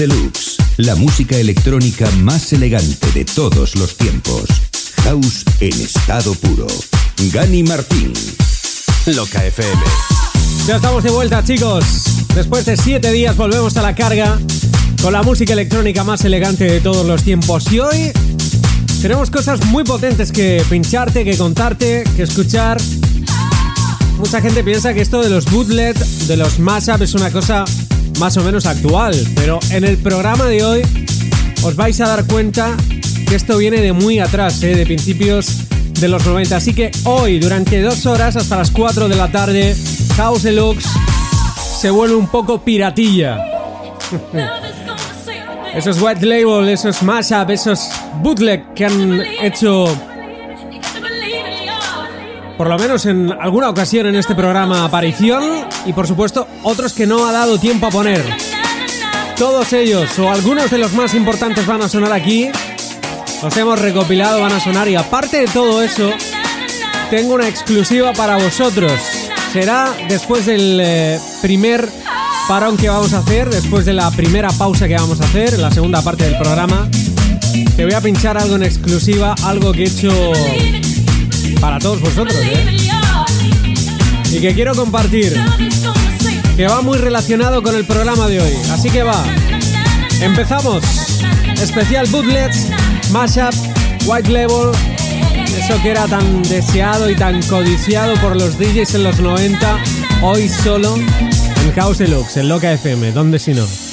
Deluxe, la música electrónica más elegante de todos los tiempos. House en estado puro. Gani Martín. Loca FM. Ya estamos de vuelta, chicos. Después de siete días volvemos a la carga con la música electrónica más elegante de todos los tiempos. Y hoy tenemos cosas muy potentes que pincharte, que contarte, que escuchar. Mucha gente piensa que esto de los bootlet, de los mashup es una cosa más o menos actual, pero en el programa de hoy os vais a dar cuenta que esto viene de muy atrás, ¿eh? de principios de los 90. Así que hoy, durante dos horas hasta las 4 de la tarde, House Deluxe se vuelve un poco piratilla. esos white label, esos mashup, esos bootleg que han hecho por lo menos en alguna ocasión en este programa aparición y por supuesto otros que no ha dado tiempo a poner. Todos ellos o algunos de los más importantes van a sonar aquí. Los hemos recopilado, van a sonar y aparte de todo eso, tengo una exclusiva para vosotros. Será después del eh, primer parón que vamos a hacer, después de la primera pausa que vamos a hacer, la segunda parte del programa. Te voy a pinchar algo en exclusiva, algo que he hecho para todos vosotros, ¿eh? Y que quiero compartir, que va muy relacionado con el programa de hoy. Así que va, empezamos. Especial Bootlets, Mashup, White Label, eso que era tan deseado y tan codiciado por los DJs en los 90, hoy solo en House Deluxe, en Loca FM, ¿dónde si no?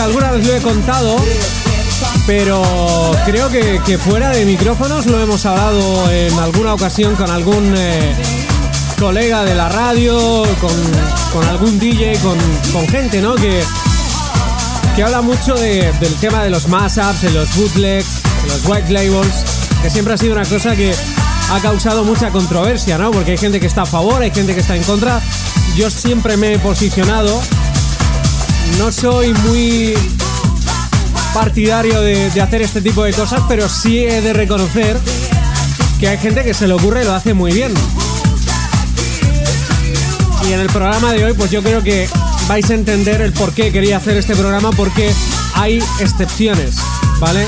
Alguna vez lo he contado, pero creo que, fuera de micrófonos lo hemos hablado en alguna ocasión con algún eh, colega de la radio, con, algún DJ, con, gente, ¿no? Que, que habla mucho del tema de los mashups, de los bootlegs, de los white labels, que siempre ha sido una cosa que ha causado mucha controversia, ¿no? Porque hay gente que está a favor, hay gente que está en contra. Yo siempre me he posicionado no soy muy partidario de, hacer este tipo de cosas, pero sí he de reconocer que hay gente que se le ocurre y lo hace muy bien. Y en el programa de hoy, pues yo creo que vais a entender el por qué quería hacer este programa, porque hay excepciones, ¿vale?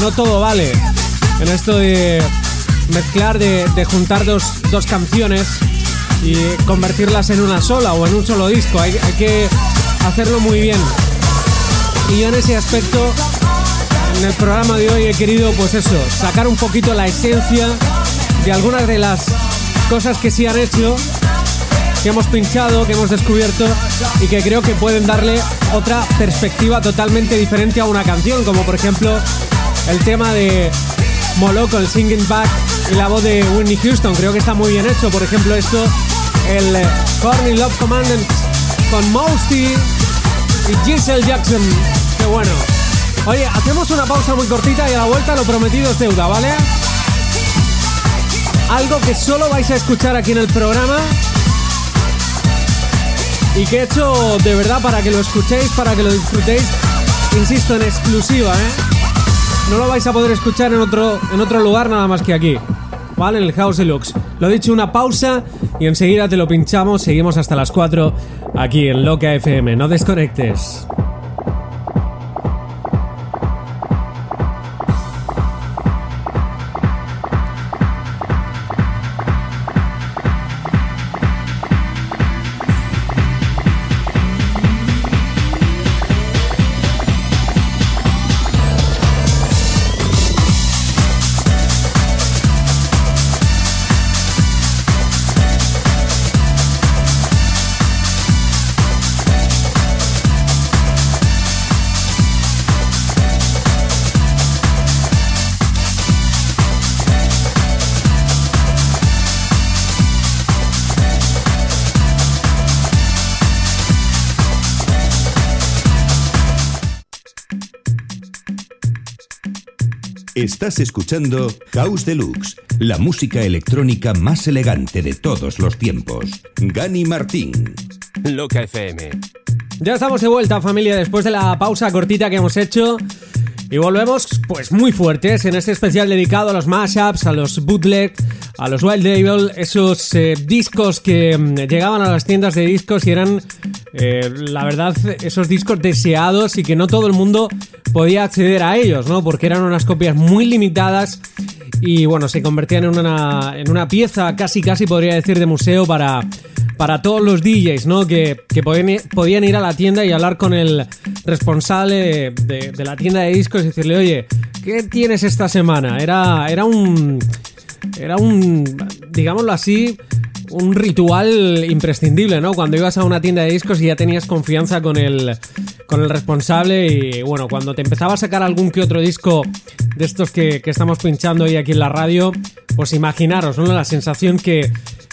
No todo vale en esto de mezclar, de, juntar dos, canciones y convertirlas en una sola o en un solo disco. hay que hacerlo muy bien. Y yo en ese aspecto, en el programa de hoy he querido, pues eso, sacar un poquito la esencia de algunas de las cosas que sí han hecho, que hemos pinchado, que hemos descubierto y que creo que pueden darle otra perspectiva totalmente diferente a una canción, como por ejemplo el tema de Moloco, el singing back y la voz de Whitney Houston. Creo que está muy bien hecho. Por ejemplo, esto, el Corny Love Commandants con Mosty y Giselle Jackson. Qué bueno. Oye, hacemos una pausa muy cortita y a la vuelta lo prometido es deuda, ¿vale? Algo que solo vais a escuchar aquí en el programa y que he hecho de verdad para que lo escuchéis, para que lo disfrutéis, insisto, en exclusiva, ¿eh? No lo vais a poder escuchar en otro, en otro lugar nada más que aquí, ¿vale? En el House Deluxe. Lo he dicho, una pausa y enseguida te lo pinchamos, seguimos hasta las 4 aquí en Loca FM. No desconectes. Estás escuchando House Deluxe, la música electrónica más elegante de todos los tiempos. Gani Martín. Loca FM. Ya estamos de vuelta, familia, después de la pausa cortita que hemos hecho. Y volvemos, pues muy fuertes, en este especial dedicado a los mashups, a los bootleg, a los Wild Devil, esos eh, discos que mm, llegaban a las tiendas de discos y eran, eh, la verdad, esos discos deseados y que no todo el mundo podía acceder a ellos, ¿no? Porque eran unas copias muy limitadas y bueno, se convertían en una, en una pieza casi casi podría decir de museo para, para todos los DJs, ¿no? Que, podían, podían, ir a la tienda y hablar con el responsable de, de, la tienda de discos y decirle, oye, ¿qué tienes esta semana? Era, era un... Era un, digámoslo así, un ritual imprescindible, ¿no? Cuando ibas a una tienda de discos y ya tenías confianza con el, con el responsable y bueno, cuando te empezaba a sacar algún que otro disco de estos que, estamos pinchando hoy aquí en la radio, pues imaginaros, ¿no? La sensación que,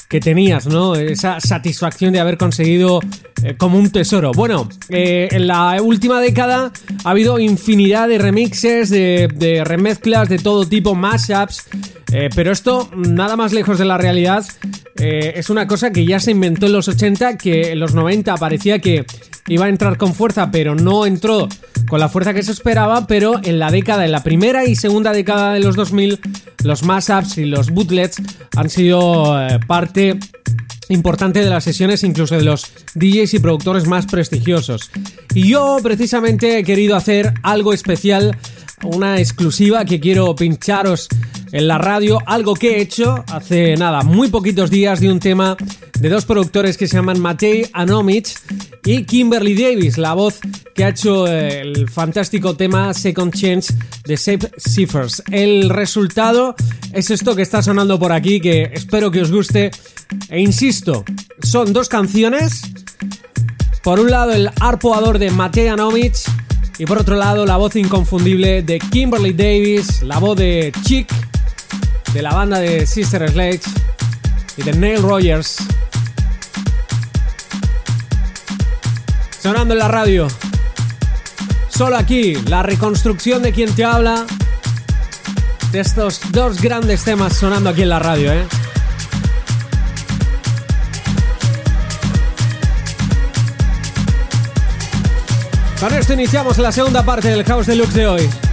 que tenías, ¿no? Esa satisfacción de haber conseguido eh, como un tesoro. Bueno, eh, en la última década ha habido infinidad de remixes, de, remezclas de todo tipo, mashups, eh, pero esto, nada más lejos de la realidad, es una cosa que ya se inventó en los 80, que en los 90 parecía que iba a entrar con fuerza, pero no entró con la fuerza que se esperaba, pero en la década, en la primera y segunda década de los 2000, los mashups y los bootlets han sido eh, parte importante de las sesiones, incluso de los DJs y productores más prestigiosos. Y yo precisamente he querido hacer algo especial, una exclusiva que quiero pincharos en la radio, algo que he hecho hace nada, muy poquitos días de un tema de dos productores que se llaman Matei Anomich y Kimberly Davis, la voz que ha hecho eh, el fantástico tema Second Chance de Safe Ciphers. El resultado es esto que está sonando por aquí, que espero que os guste. E insisto, son dos canciones. Por un lado, el arpoador de Matei Anomich y por otro lado, la voz inconfundible de Kimberly Davis, la voz de Chick, de la banda de Sister Sledge y de Neil Rogers. sonando en la radio. Solo aquí, la reconstrucción de quien te habla. De estos dos grandes temas sonando aquí en la radio, ¿eh? Con esto iniciamos la segunda parte del House Deluxe de hoy.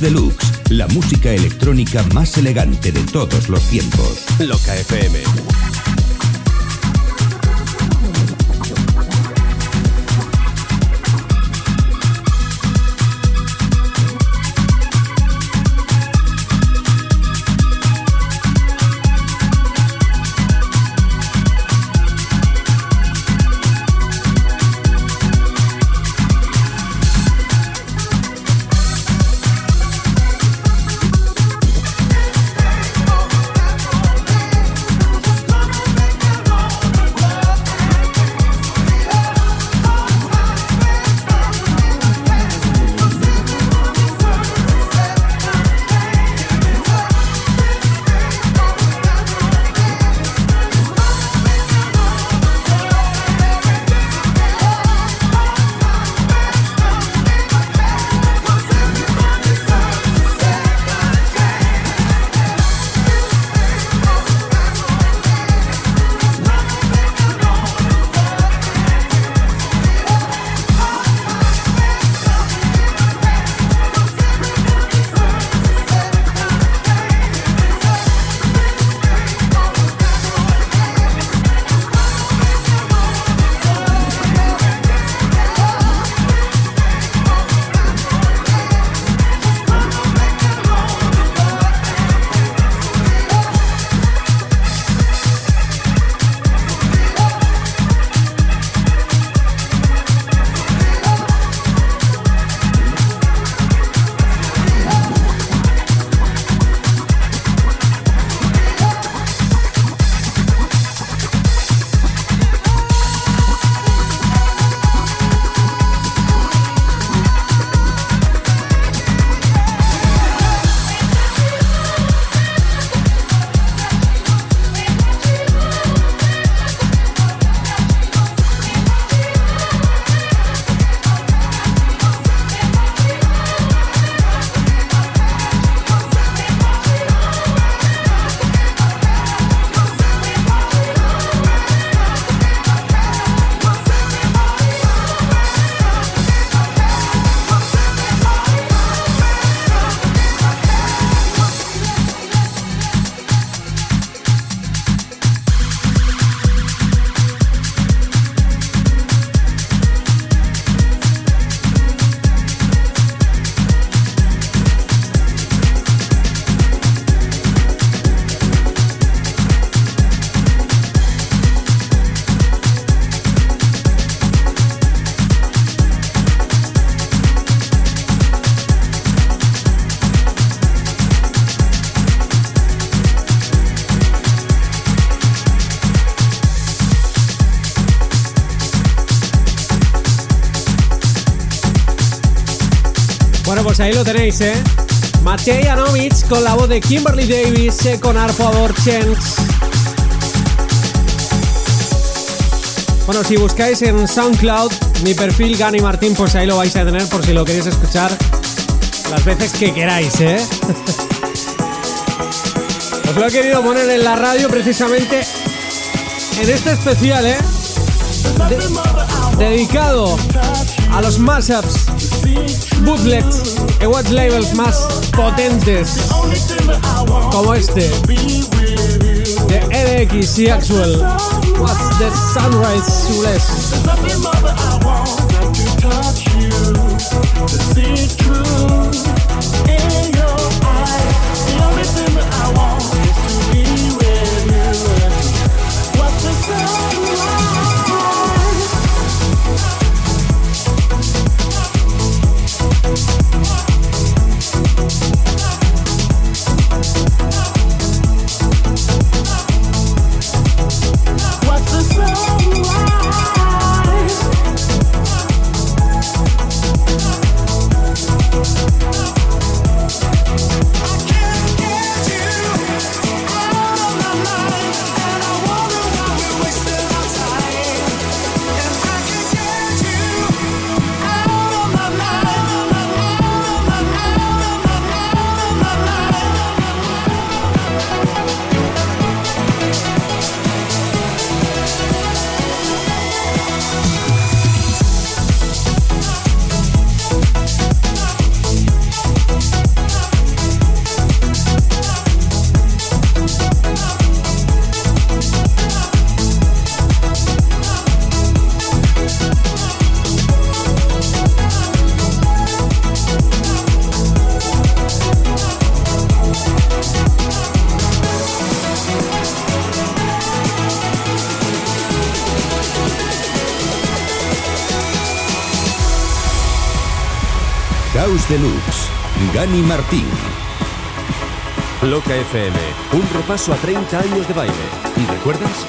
Deluxe, la música electrónica más elegante de todos los tiempos. Loca FM. Pues ahí lo tenéis, ¿eh? Matei Anovich con la voz de Kimberly Davis eh, con Arpo Chance. Bueno, si buscáis en SoundCloud mi perfil Gani Martín, pues ahí lo vais a tener por si lo queréis escuchar las veces que queráis, ¿eh? Os lo he querido poner en la radio precisamente en este especial, ¿eh? dedicado a los mashups, bootlegs y web labels más potentes. Como este. De EDX y Actual. What's the sunrise Deluxe, Gani Martín. Loca FM, un repaso a 30 años de baile. ¿Y recuerdas?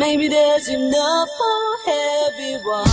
Maybe there's enough for everyone.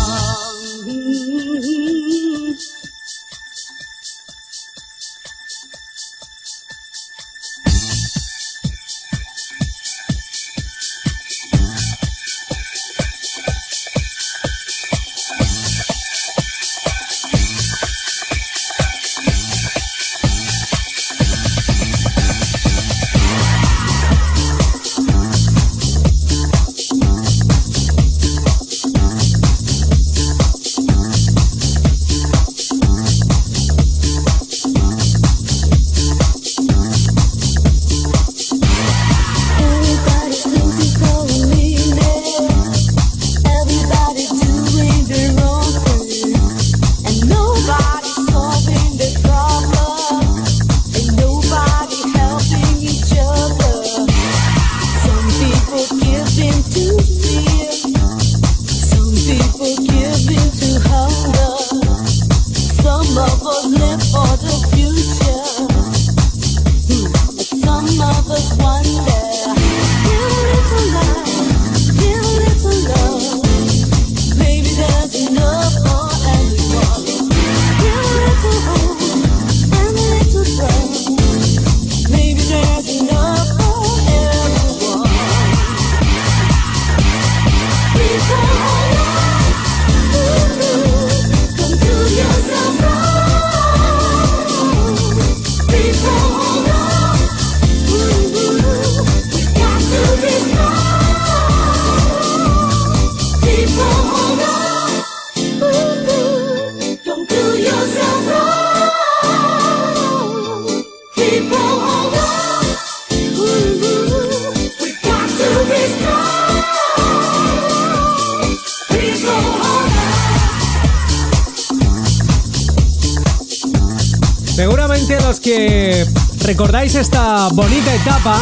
Bonita etapa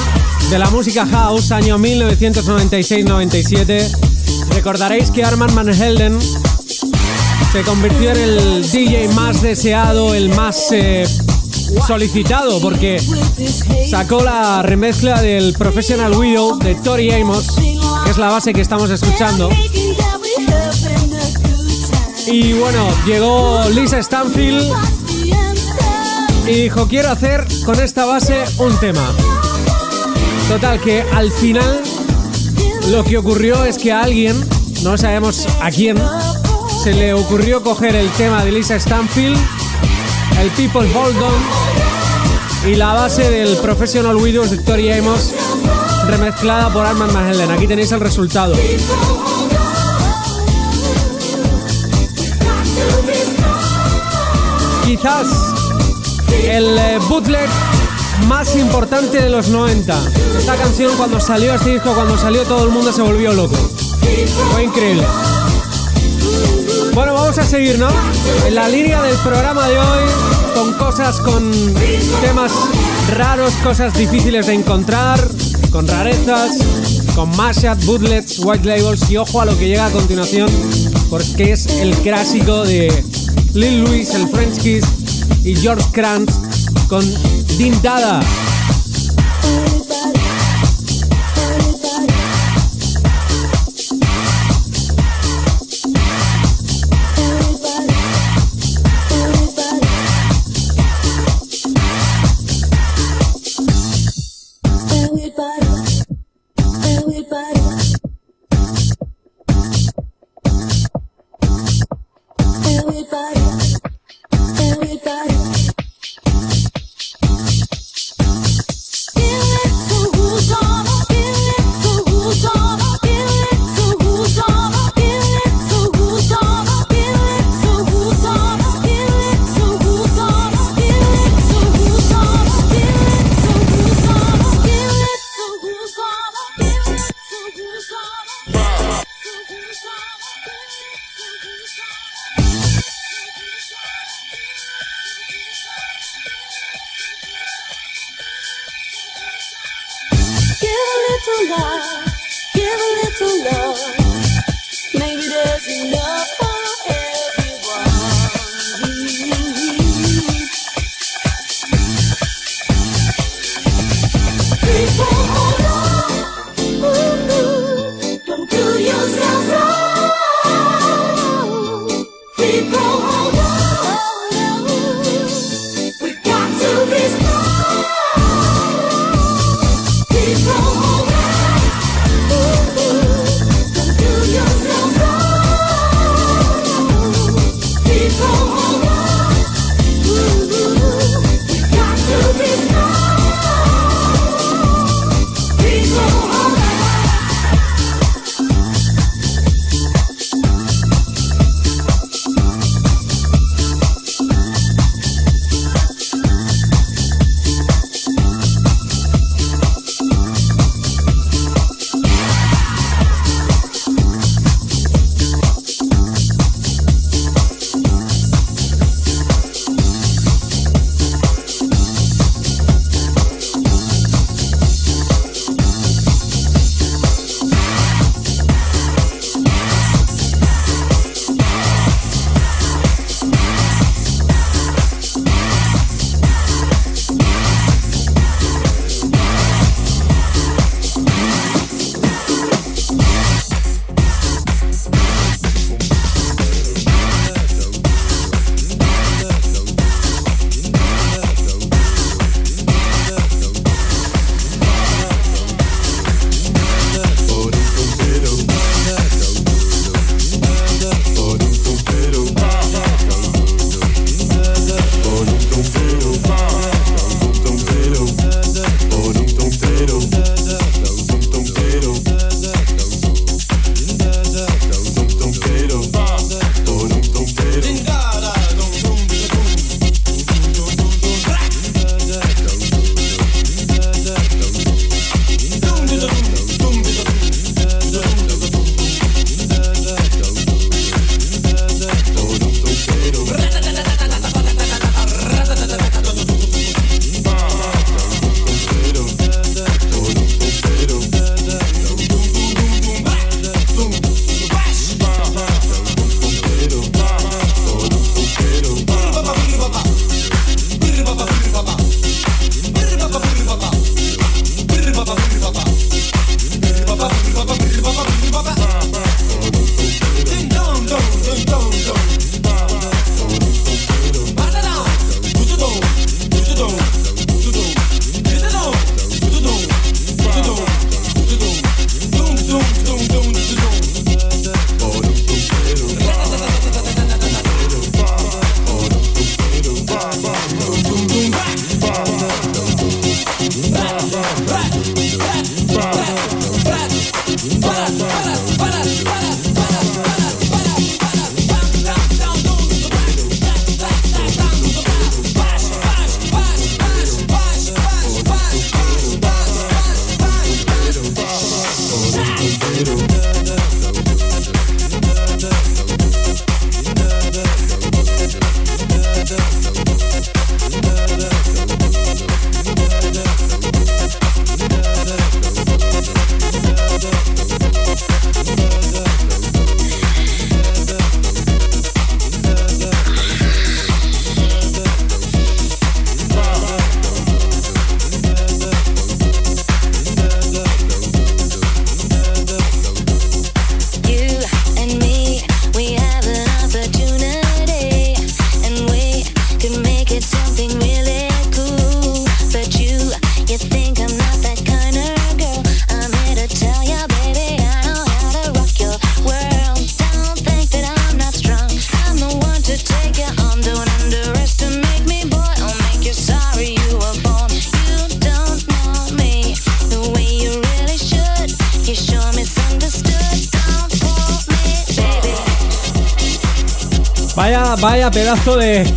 de la música house, año 1996-97, recordaréis que Arman Van Helden se convirtió en el DJ más deseado, el más eh, solicitado, porque sacó la remezcla del Professional Widow de Tori Amos, que es la base que estamos escuchando. Y bueno, llegó Lisa Stanfield y dijo, quiero hacer con esta base un tema. Total, que al final lo que ocurrió es que a alguien, no sabemos a quién, se le ocurrió coger el tema de Lisa Stanfield, el People Hold On y la base del Professional Widows de Tori Amos remezclada por Armand Mahelen. Aquí tenéis el resultado. Quizás el eh, bootleg más importante de los 90. Esta canción cuando salió este disco, cuando salió todo el mundo se volvió loco. Fue increíble. Bueno, vamos a seguir, ¿no? En la línea del programa de hoy, con cosas, con temas raros, cosas difíciles de encontrar, con rarezas, con mashup, bootlets, white labels y ojo a lo que llega a continuación, porque es el clásico de Lil Louis, el French Kiss y George Kranz con Dindada.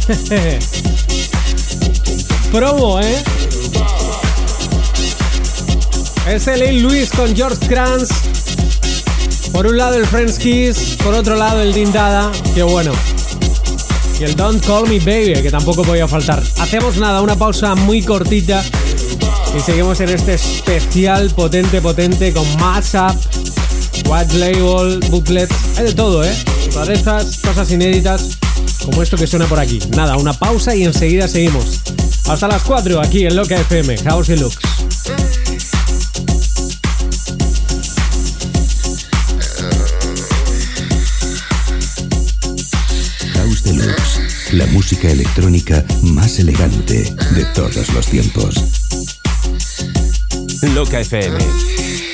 promo, ¿eh? Es el Luis con George Kranz. Por un lado el Friends Kiss, por otro lado el Dindada. Qué bueno. Y el Don't Call Me Baby, que tampoco podía faltar. Hacemos nada, una pausa muy cortita. Y seguimos en este especial potente, potente con Mashup, White Label, Booklets. Hay de todo, ¿eh? Rarezas, cosas inéditas, como esto que suena por aquí. Nada, una pausa y enseguida seguimos. Hasta las 4 aquí en Loca FM, House Deluxe. la música electrónica más elegante de todos los tiempos. Loca FM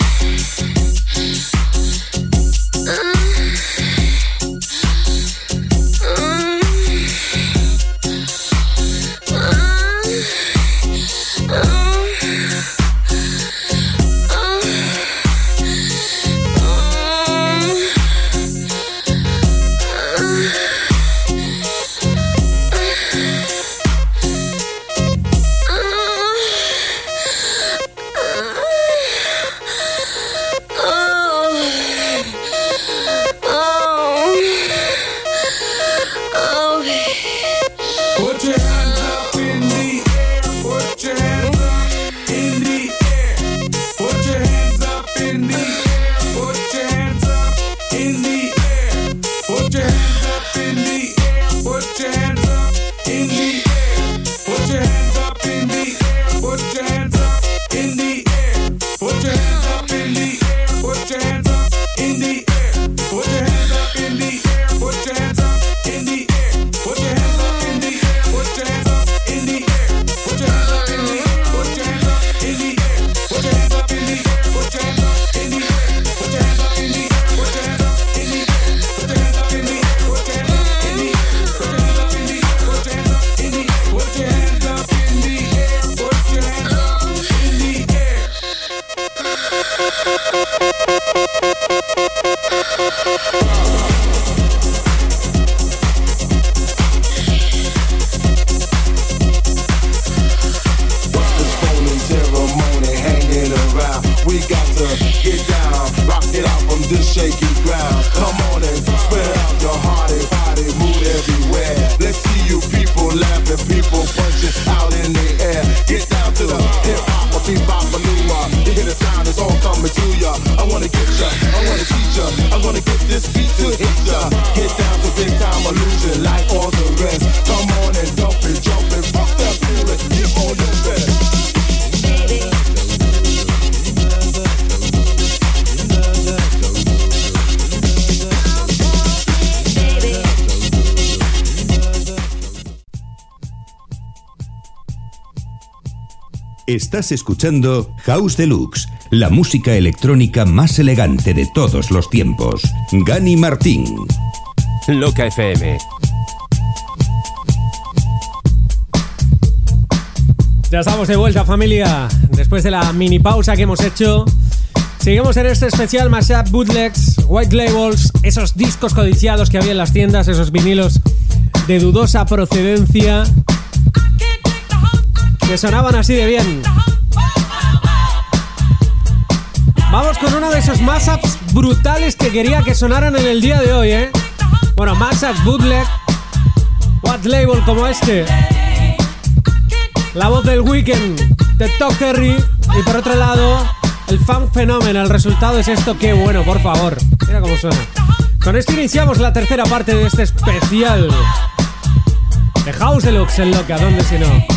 Estás escuchando House Deluxe, la música electrónica más elegante de todos los tiempos. Gani Martín. Loca FM. Ya estamos de vuelta familia, después de la mini pausa que hemos hecho. Seguimos en este especial Mashup Bootlegs, White Labels, esos discos codiciados que había en las tiendas, esos vinilos de dudosa procedencia que sonaban así de bien. Vamos con uno de esos mashups brutales que quería que sonaran en el día de hoy, ¿eh? Bueno, mashups bootleg, what label como este. La voz del weekend de Top y por otro lado el funk fenómeno. El resultado es esto, qué bueno, por favor. Mira cómo suena. Con esto iniciamos la tercera parte de este especial de House Deluxe en Loca, ¿dónde si no?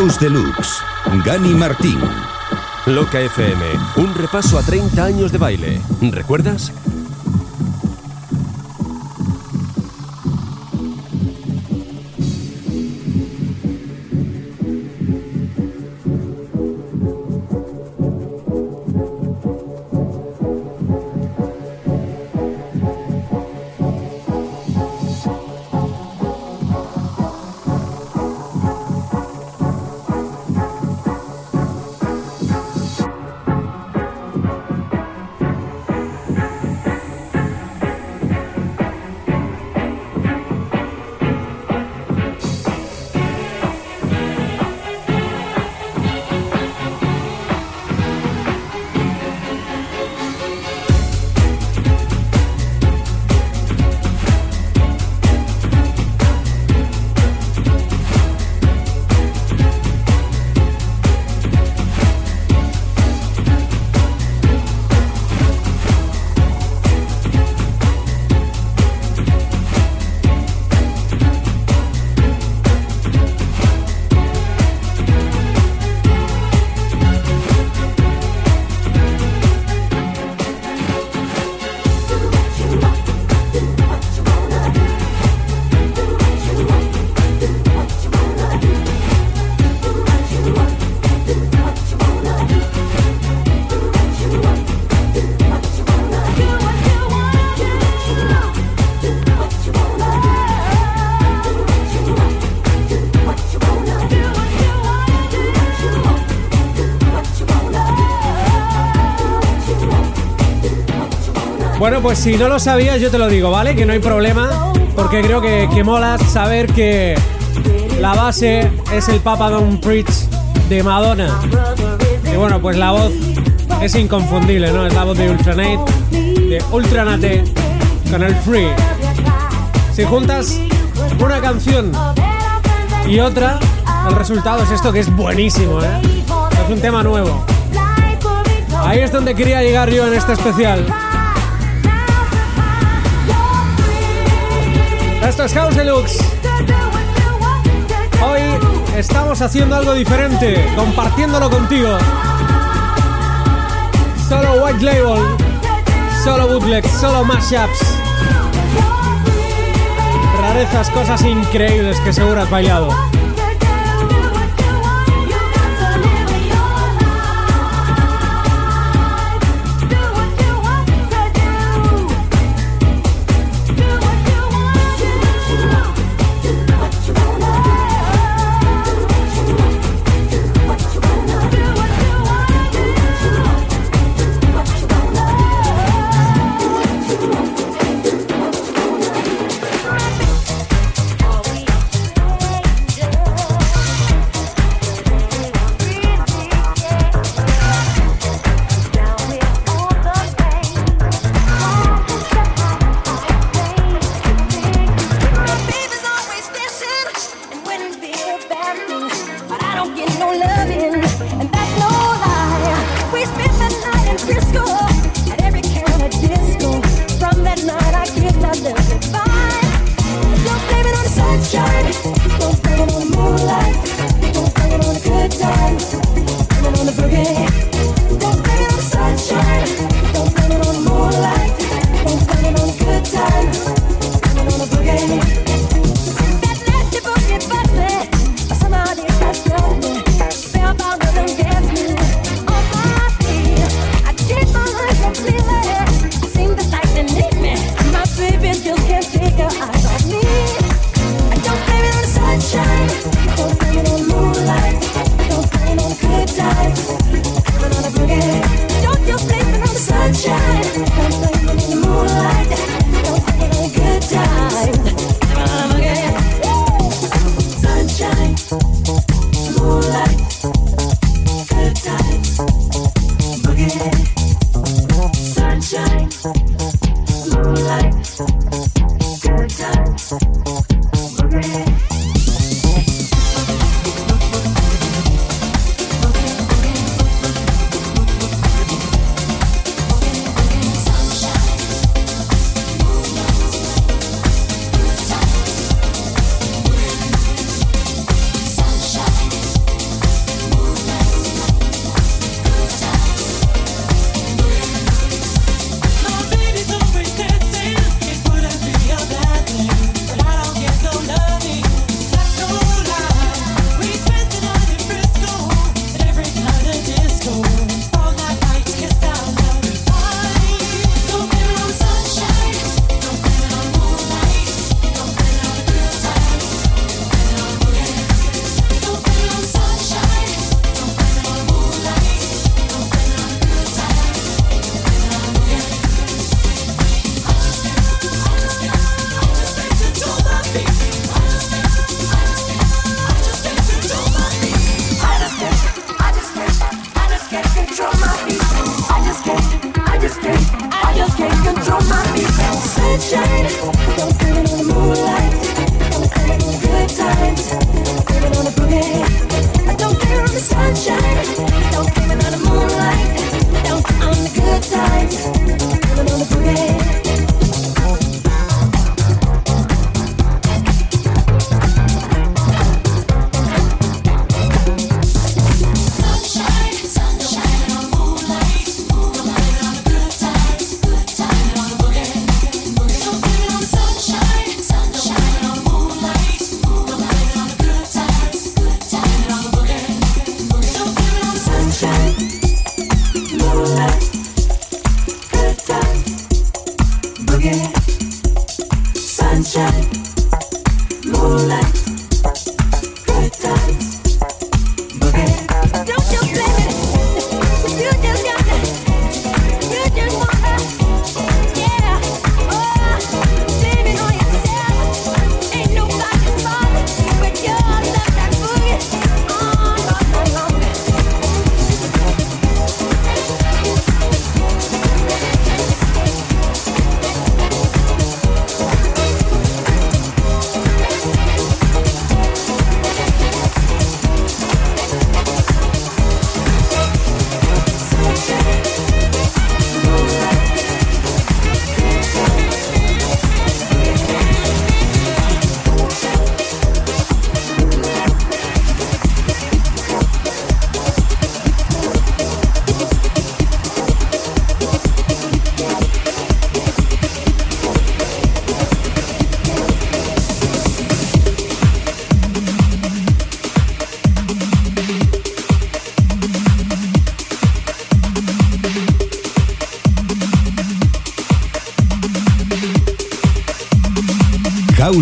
House Deluxe, Gani Martín. Loca FM, un repaso a 30 años de baile. ¿Recuerdas? Bueno, pues si no lo sabías, yo te lo digo, ¿vale? Que no hay problema, porque creo que, que mola saber que la base es el Papa Don't Preach de Madonna. Y bueno, pues la voz es inconfundible, ¿no? Es la voz de Ultranate, de Ultranate con el Free. Si juntas una canción y otra, el resultado es esto que es buenísimo, ¿eh? Es un tema nuevo. Ahí es donde quería llegar yo en este especial. Esto es House Deluxe. Hoy estamos haciendo algo diferente, compartiéndolo contigo. Solo White Label, solo bootlegs, solo mashups. Rarezas, cosas increíbles que seguro has bailado.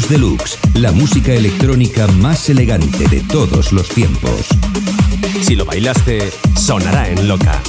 Deluxe, la música electrónica más elegante de todos los tiempos. Si lo bailaste, sonará en loca.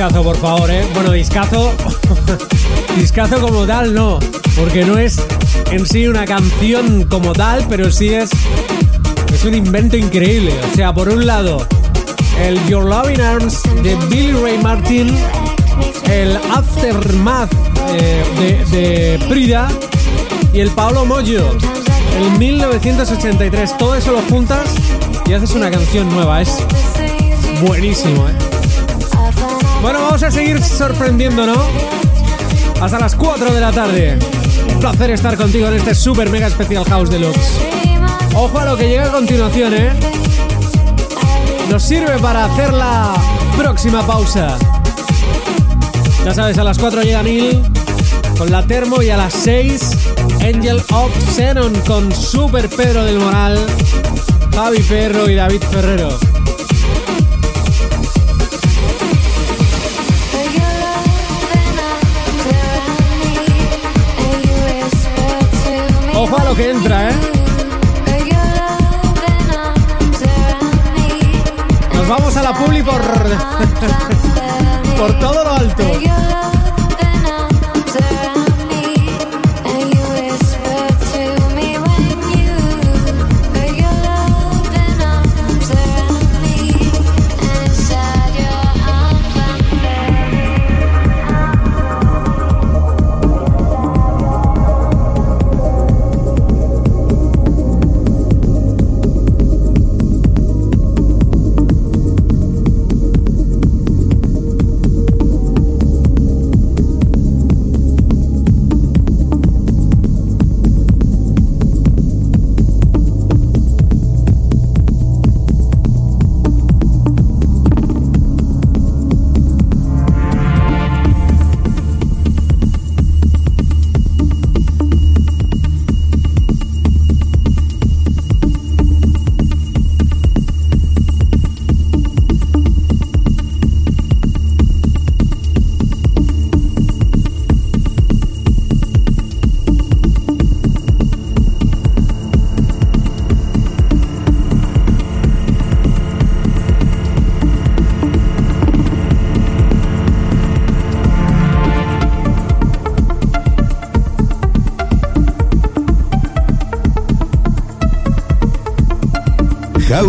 Discazo, por favor, ¿eh? Bueno, discazo. discazo como tal, no. Porque no es en sí una canción como tal, pero sí es. Es un invento increíble. O sea, por un lado, el Your Loving Arms de Billy Ray Martin el Aftermath eh, de, Prida y el Paolo Mojo, el 1983. Todo eso lo juntas y haces una canción nueva. Es buenísimo, ¿eh? Bueno, vamos a seguir sorprendiendo, ¿no? Hasta las 4 de la tarde. Un placer estar contigo en este super mega especial House Deluxe. Ojo a lo que llega a continuación, ¿eh? Nos sirve para hacer la próxima pausa. Ya sabes, a las 4 llega Neil con la termo y a las 6 Angel of Xenon con Super Pedro del Moral, Javi Perro y David Ferrero. Que entra, ¿eh? Nos vamos a la publi por... por todo lo alto.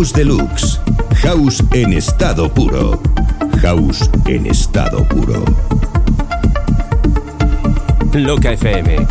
House Deluxe. House en estado puro. House en estado puro. Loca FM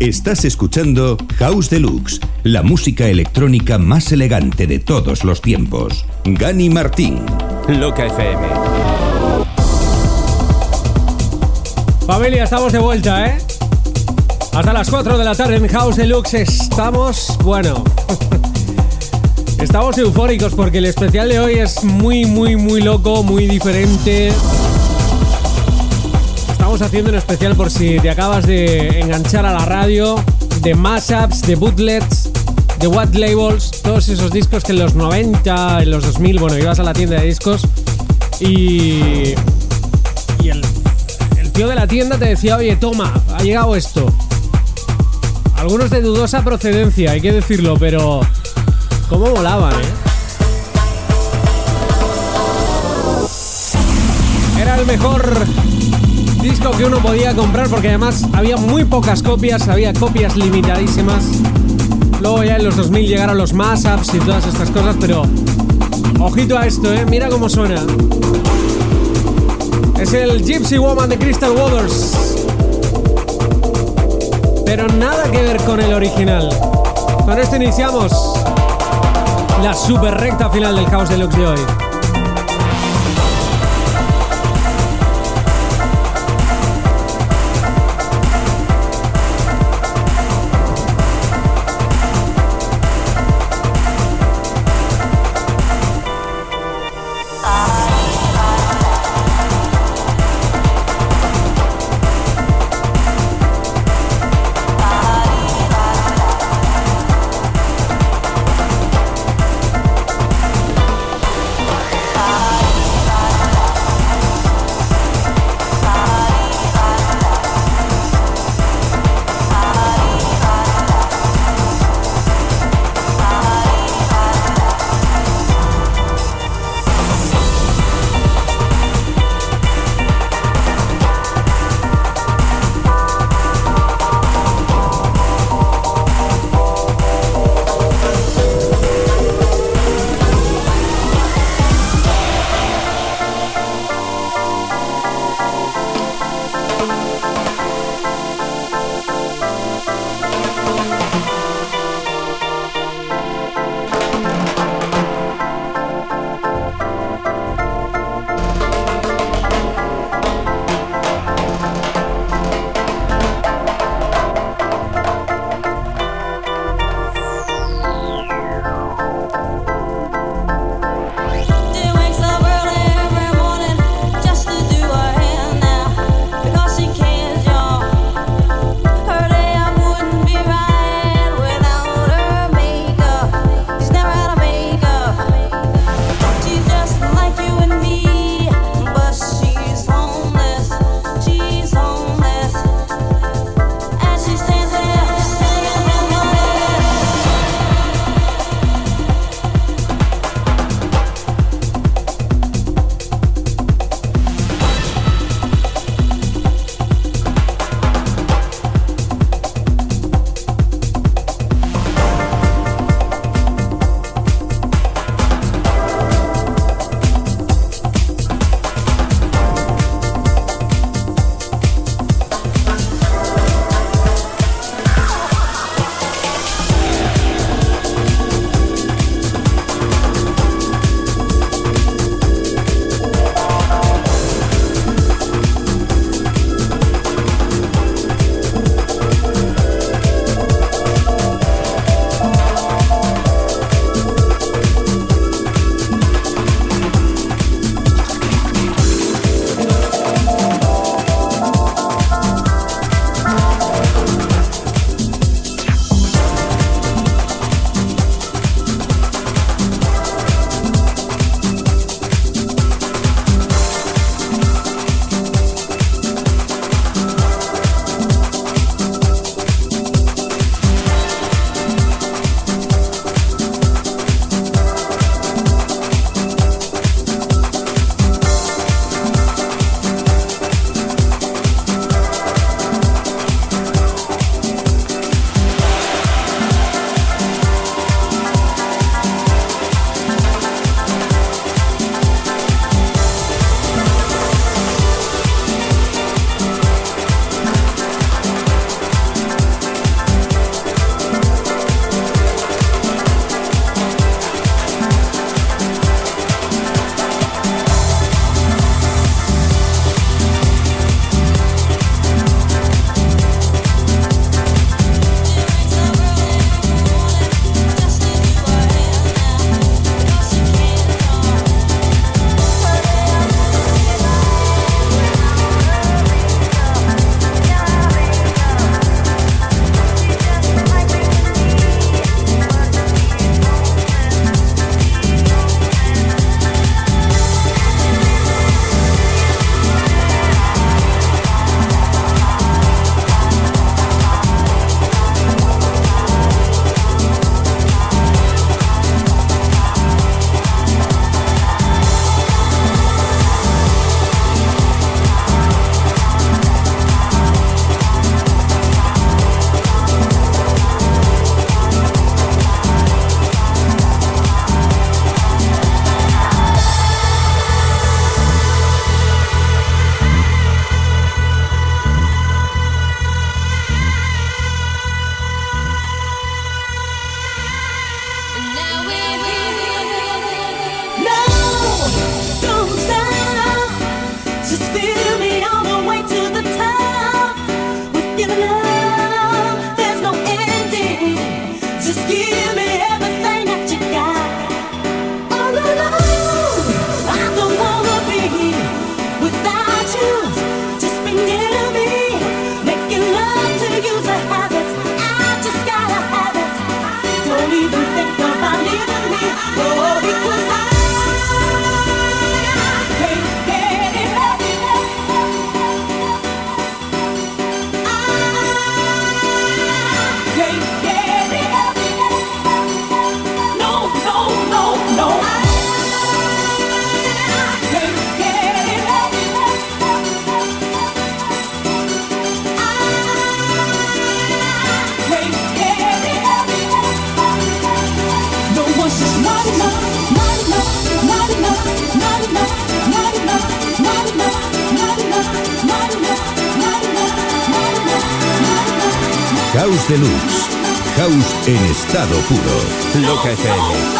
Estás escuchando House Deluxe, la música electrónica más elegante de todos los tiempos. Gani Martín. Loca FM. Familia, estamos de vuelta, ¿eh? Hasta las 4 de la tarde en House Deluxe estamos, bueno, estamos eufóricos porque el especial de hoy es muy, muy, muy loco, muy diferente. Estamos haciendo un especial por si te acabas de enganchar a la radio, de mashups, de bootlets, de what labels, todos esos discos que en los 90, en los 2000, bueno, ibas a la tienda de discos y, y el, el tío de la tienda te decía, oye, toma, ha llegado esto. Algunos de dudosa procedencia, hay que decirlo, pero cómo volaban, ¿eh? Era el mejor disco que uno podía comprar porque además había muy pocas copias, había copias limitadísimas. Luego ya en los 2000 llegaron los mashups y todas estas cosas, pero ojito a esto, ¿eh? Mira cómo suena. Es el Gypsy Woman de Crystal Waters. Pero nada que ver con el original. Con esto iniciamos la super recta final del House Deluxe de hoy. Puro. Loca FM.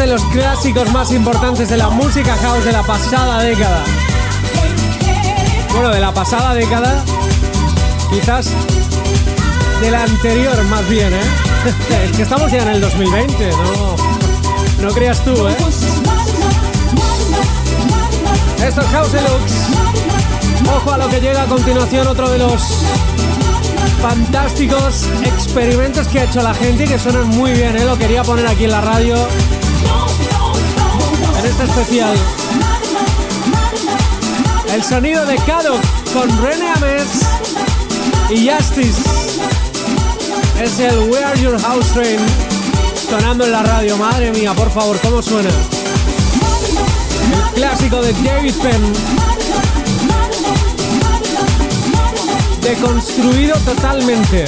De los clásicos más importantes de la música house de la pasada década. Bueno, de la pasada década, quizás de la anterior más bien, ¿eh? es que estamos ya en el 2020, no, no creas tú, ¿eh? Esto es House Deluxe. Ojo a lo que llega a continuación, otro de los fantásticos experimentos que ha hecho la gente y que suenan muy bien, ¿eh? Lo quería poner aquí en la radio. En este especial. El sonido de Kadok con René Ames y Justice. Es el Where Your House Train sonando en la radio. Madre mía, por favor, ¿cómo suena? El clásico de David Penn. Deconstruido totalmente.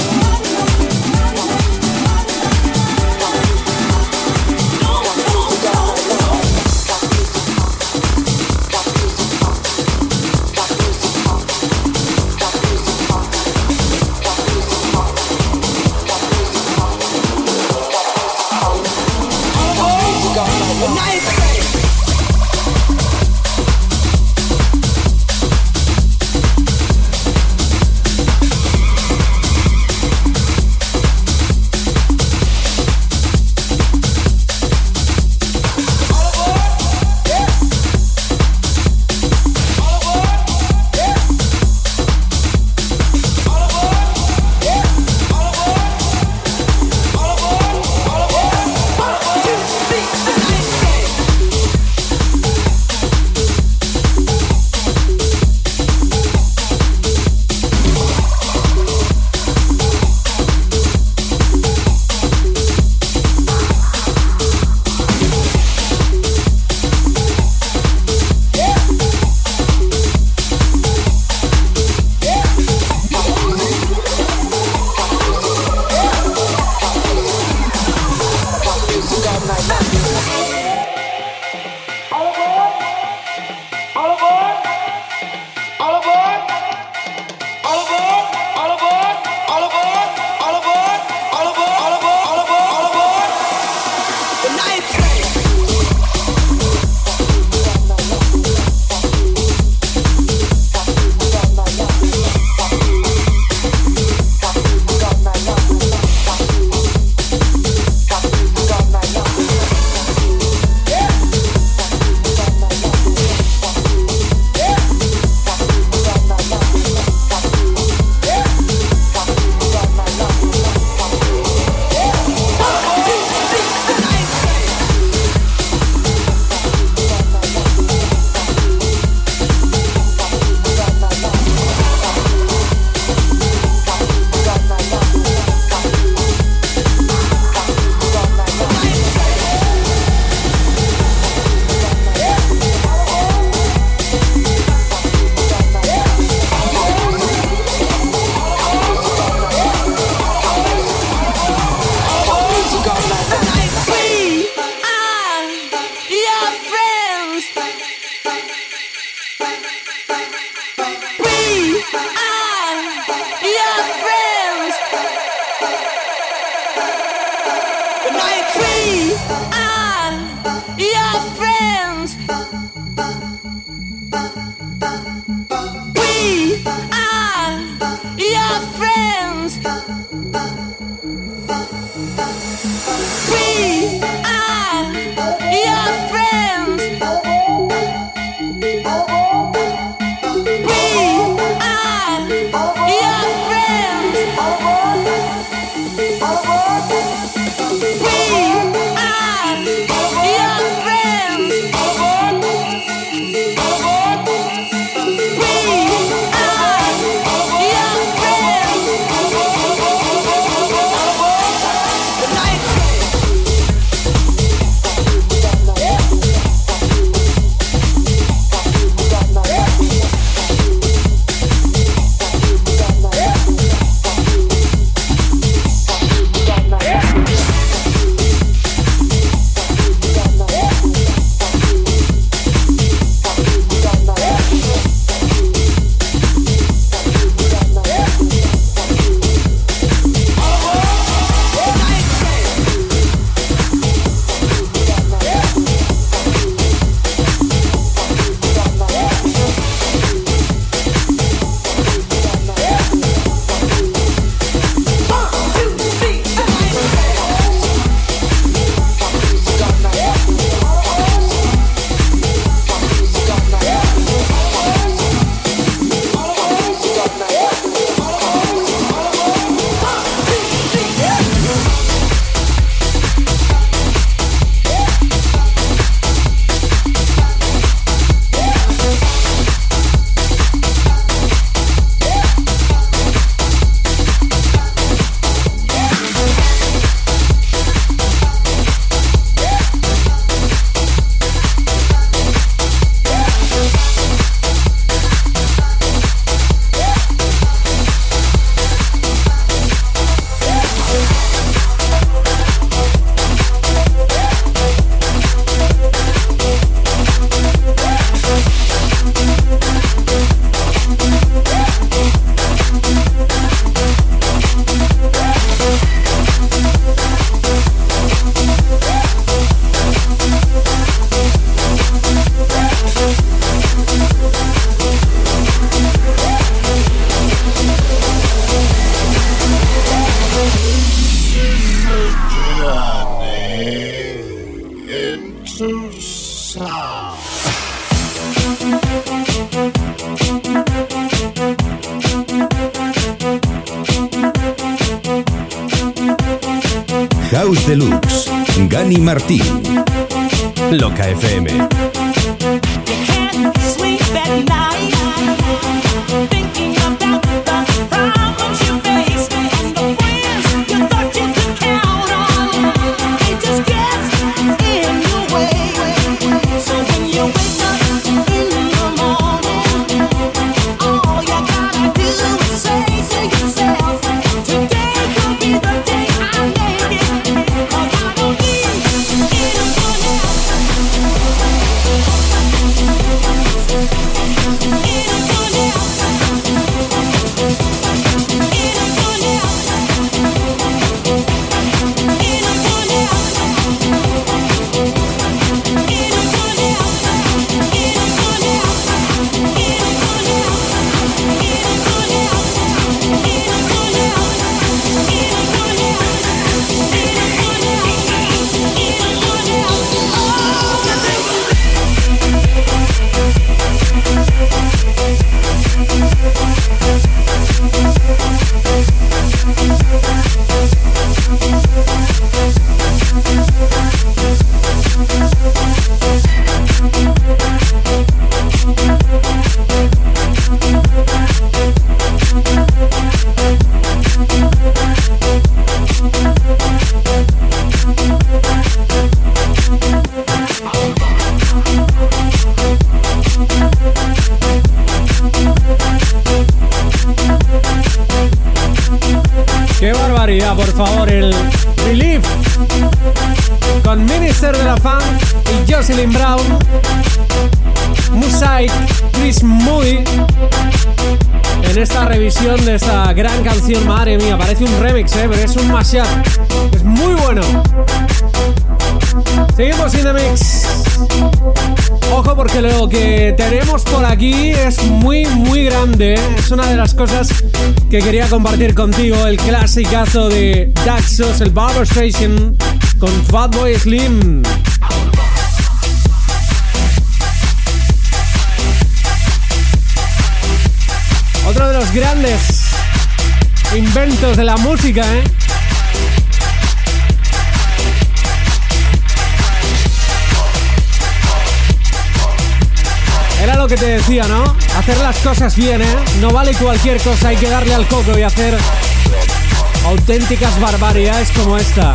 Es muy bueno. Seguimos in the mix. Ojo porque lo que tenemos por aquí es muy muy grande. Es una de las cosas que quería compartir contigo. El clasicazo de Daxos, el Barber Station con Fatboy Slim. Otro de los grandes inventos de la música, ¿eh? Era lo que te decía, ¿no? Hacer las cosas bien, ¿eh? No vale cualquier cosa, hay que darle al coco y hacer auténticas barbaridades como esta.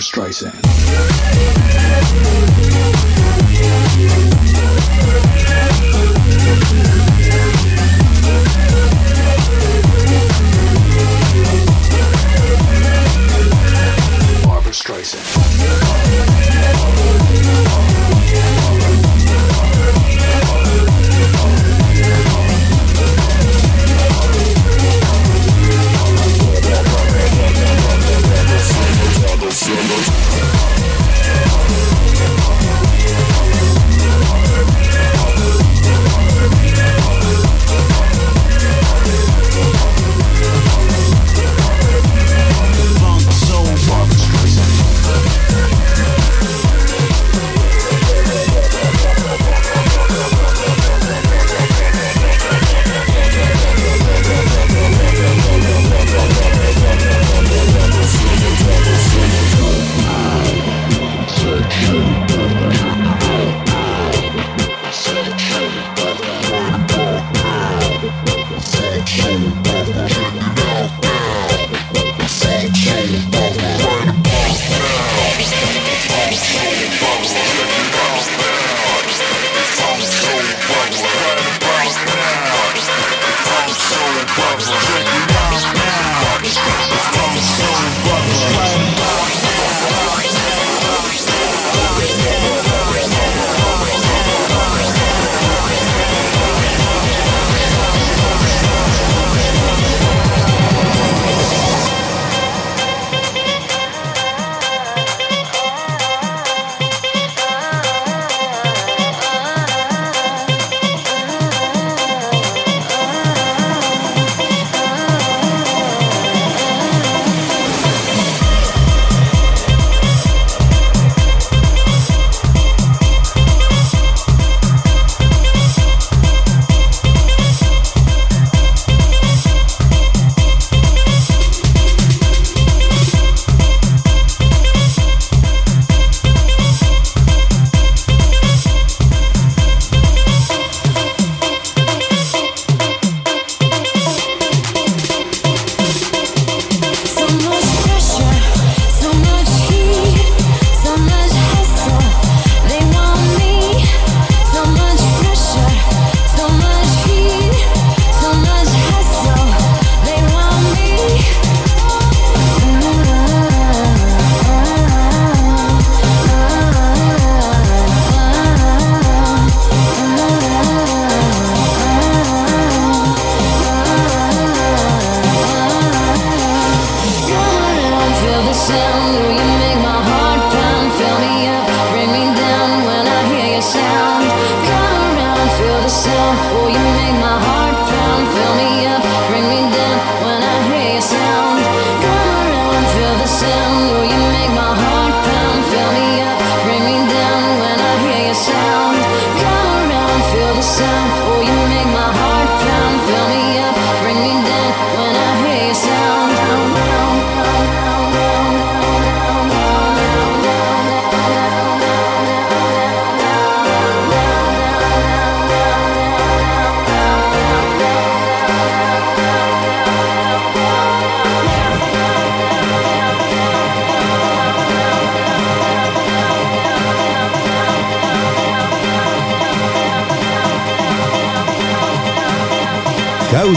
Barbara Streisand.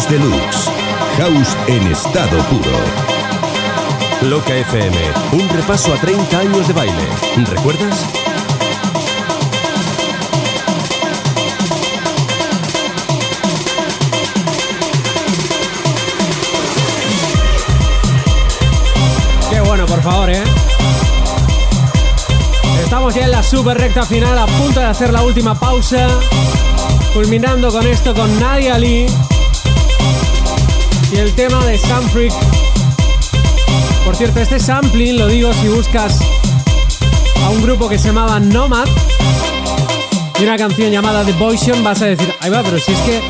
Streisand. Deluxe. House en estado puro. Loca FM, un repaso a 30 años de baile. ¿Recuerdas? Qué bueno, por favor, ¿eh? Estamos ya en la super recta final, a punto de hacer la última pausa. Culminando con esto con Nadia Lee y el tema de Sam Freak. Por cierto, este sampling lo digo si buscas a un grupo que se llamaba Nomad y una canción llamada Devotion, vas a decir, ahí va, pero si es que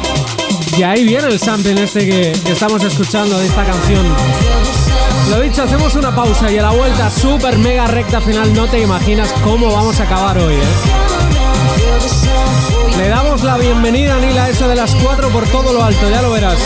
y ahí viene el sampling este que, estamos escuchando de esta canción. Lo dicho, hacemos una pausa y a la vuelta super mega recta final no te imaginas cómo vamos a acabar hoy, ¿eh? Le damos la bienvenida a Nila eso de las 4 por todo lo alto, ya lo verás.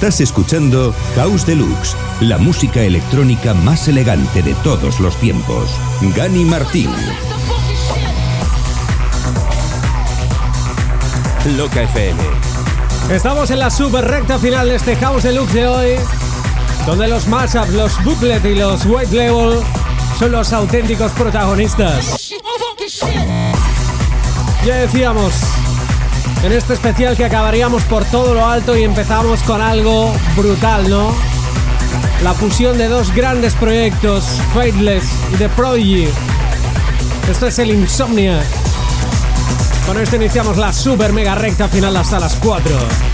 Estás escuchando House Deluxe, la música electrónica más elegante de todos los tiempos. Gani Martín. Loca FM. Estamos en la super recta final de este House Deluxe de hoy, donde los mashups, los booklet y los white label son los auténticos protagonistas. Ya decíamos en este especial que acabaríamos por todo lo alto y empezamos con algo brutal, ¿no? La fusión de dos grandes proyectos, Fateless y The Prodigy. Esto es el Insomnia. Con esto iniciamos la super mega recta final hasta las 4.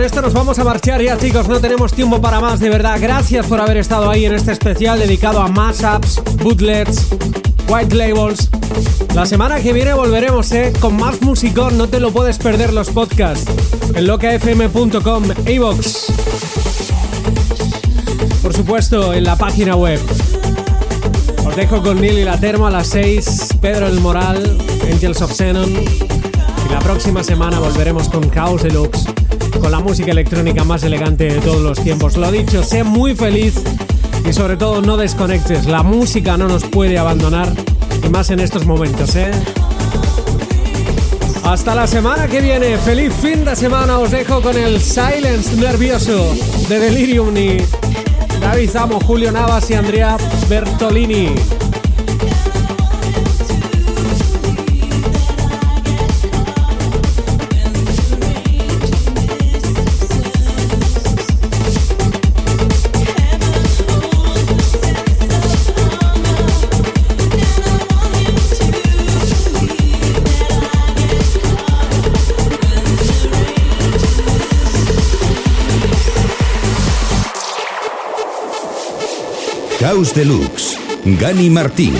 Con esto nos vamos a marchar ya, chicos. No tenemos tiempo para más, de verdad. Gracias por haber estado ahí en este especial dedicado a mashups, bootlegs, white labels. La semana que viene volveremos, ¿eh? Con más musicón. No te lo puedes perder los podcasts. En locafm.com, iVox. Por supuesto, en la página web. Os dejo con Neil y la Termo a las 6. Pedro el Moral, Angels of Xenon. Y la próxima semana volveremos con Chaos Deluxe, con la música electrónica más elegante de todos los tiempos. Lo dicho, sé muy feliz y sobre todo no desconectes. La música no nos puede abandonar y más en estos momentos, ¿eh? Hasta la semana que viene. Feliz fin de semana. Os dejo con el Silence nervioso de Delirium y David Julio Navas y Andrea Bertolini. House Deluxe, Gani Martín.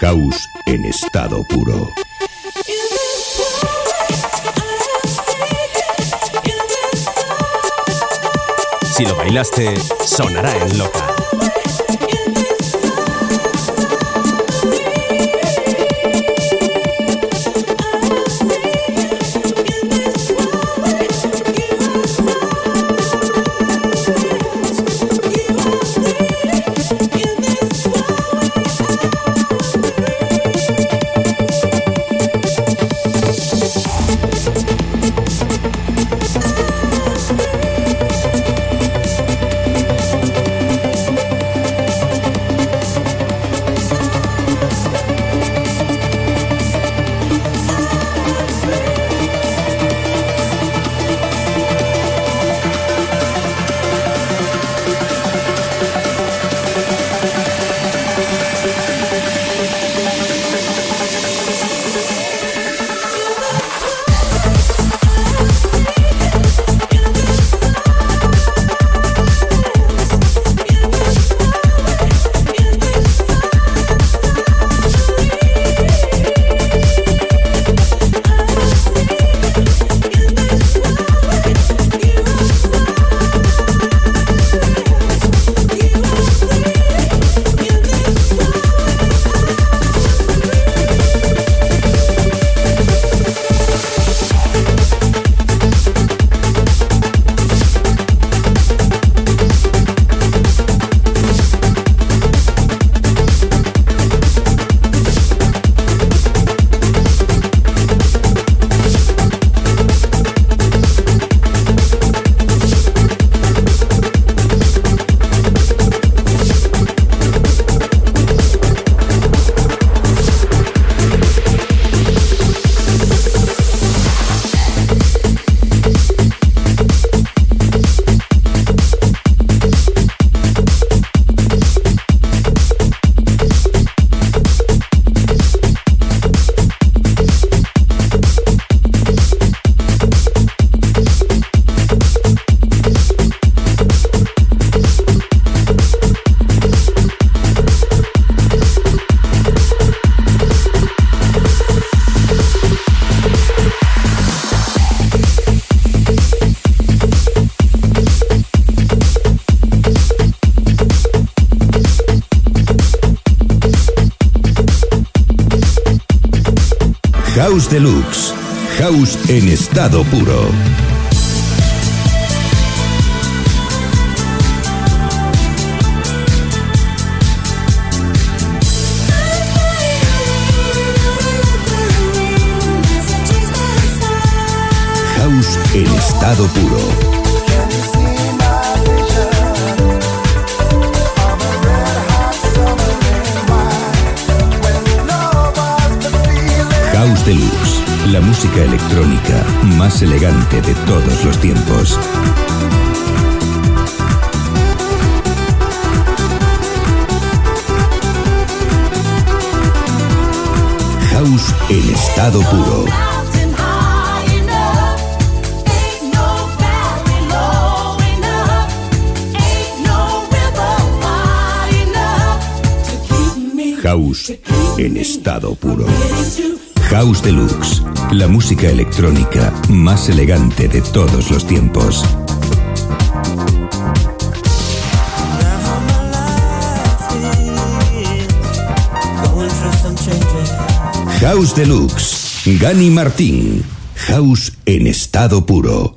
House en estado puro. Si lo bailaste, sonará en loca. Estado puro. House en estado puro. Música electrónica más elegante de todos los tiempos. House en estado puro. House en estado puro. House Deluxe, la música electrónica más elegante de todos los tiempos. House Deluxe, Gani Martín. House en estado puro.